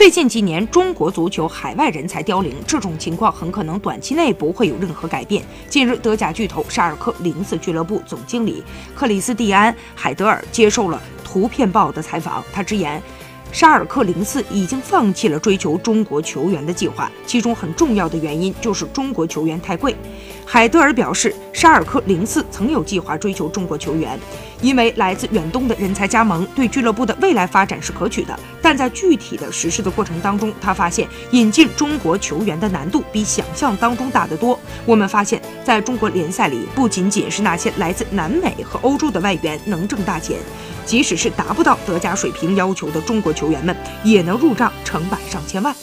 最近几年，中国足球海外人才凋零，这种情况很可能短期内不会有任何改变。近日，德甲巨头沙尔克零四俱乐部总经理克里斯蒂安·海德尔接受了《图片报》的采访，他直言。沙尔克零四已经放弃了追求中国球员的计划，其中很重要的原因就是中国球员太贵。海德尔表示，沙尔克零四曾有计划追求中国球员，因为来自远东的人才加盟对俱乐部的未来发展是可取的。但在具体的实施的过程当中，他发现引进中国球员的难度比想象当中大得多。我们发现，在中国联赛里，不仅仅是那些来自南美和欧洲的外援能挣大钱。即使是达不到德甲水平要求的中国球员们，也能入账成百上千万。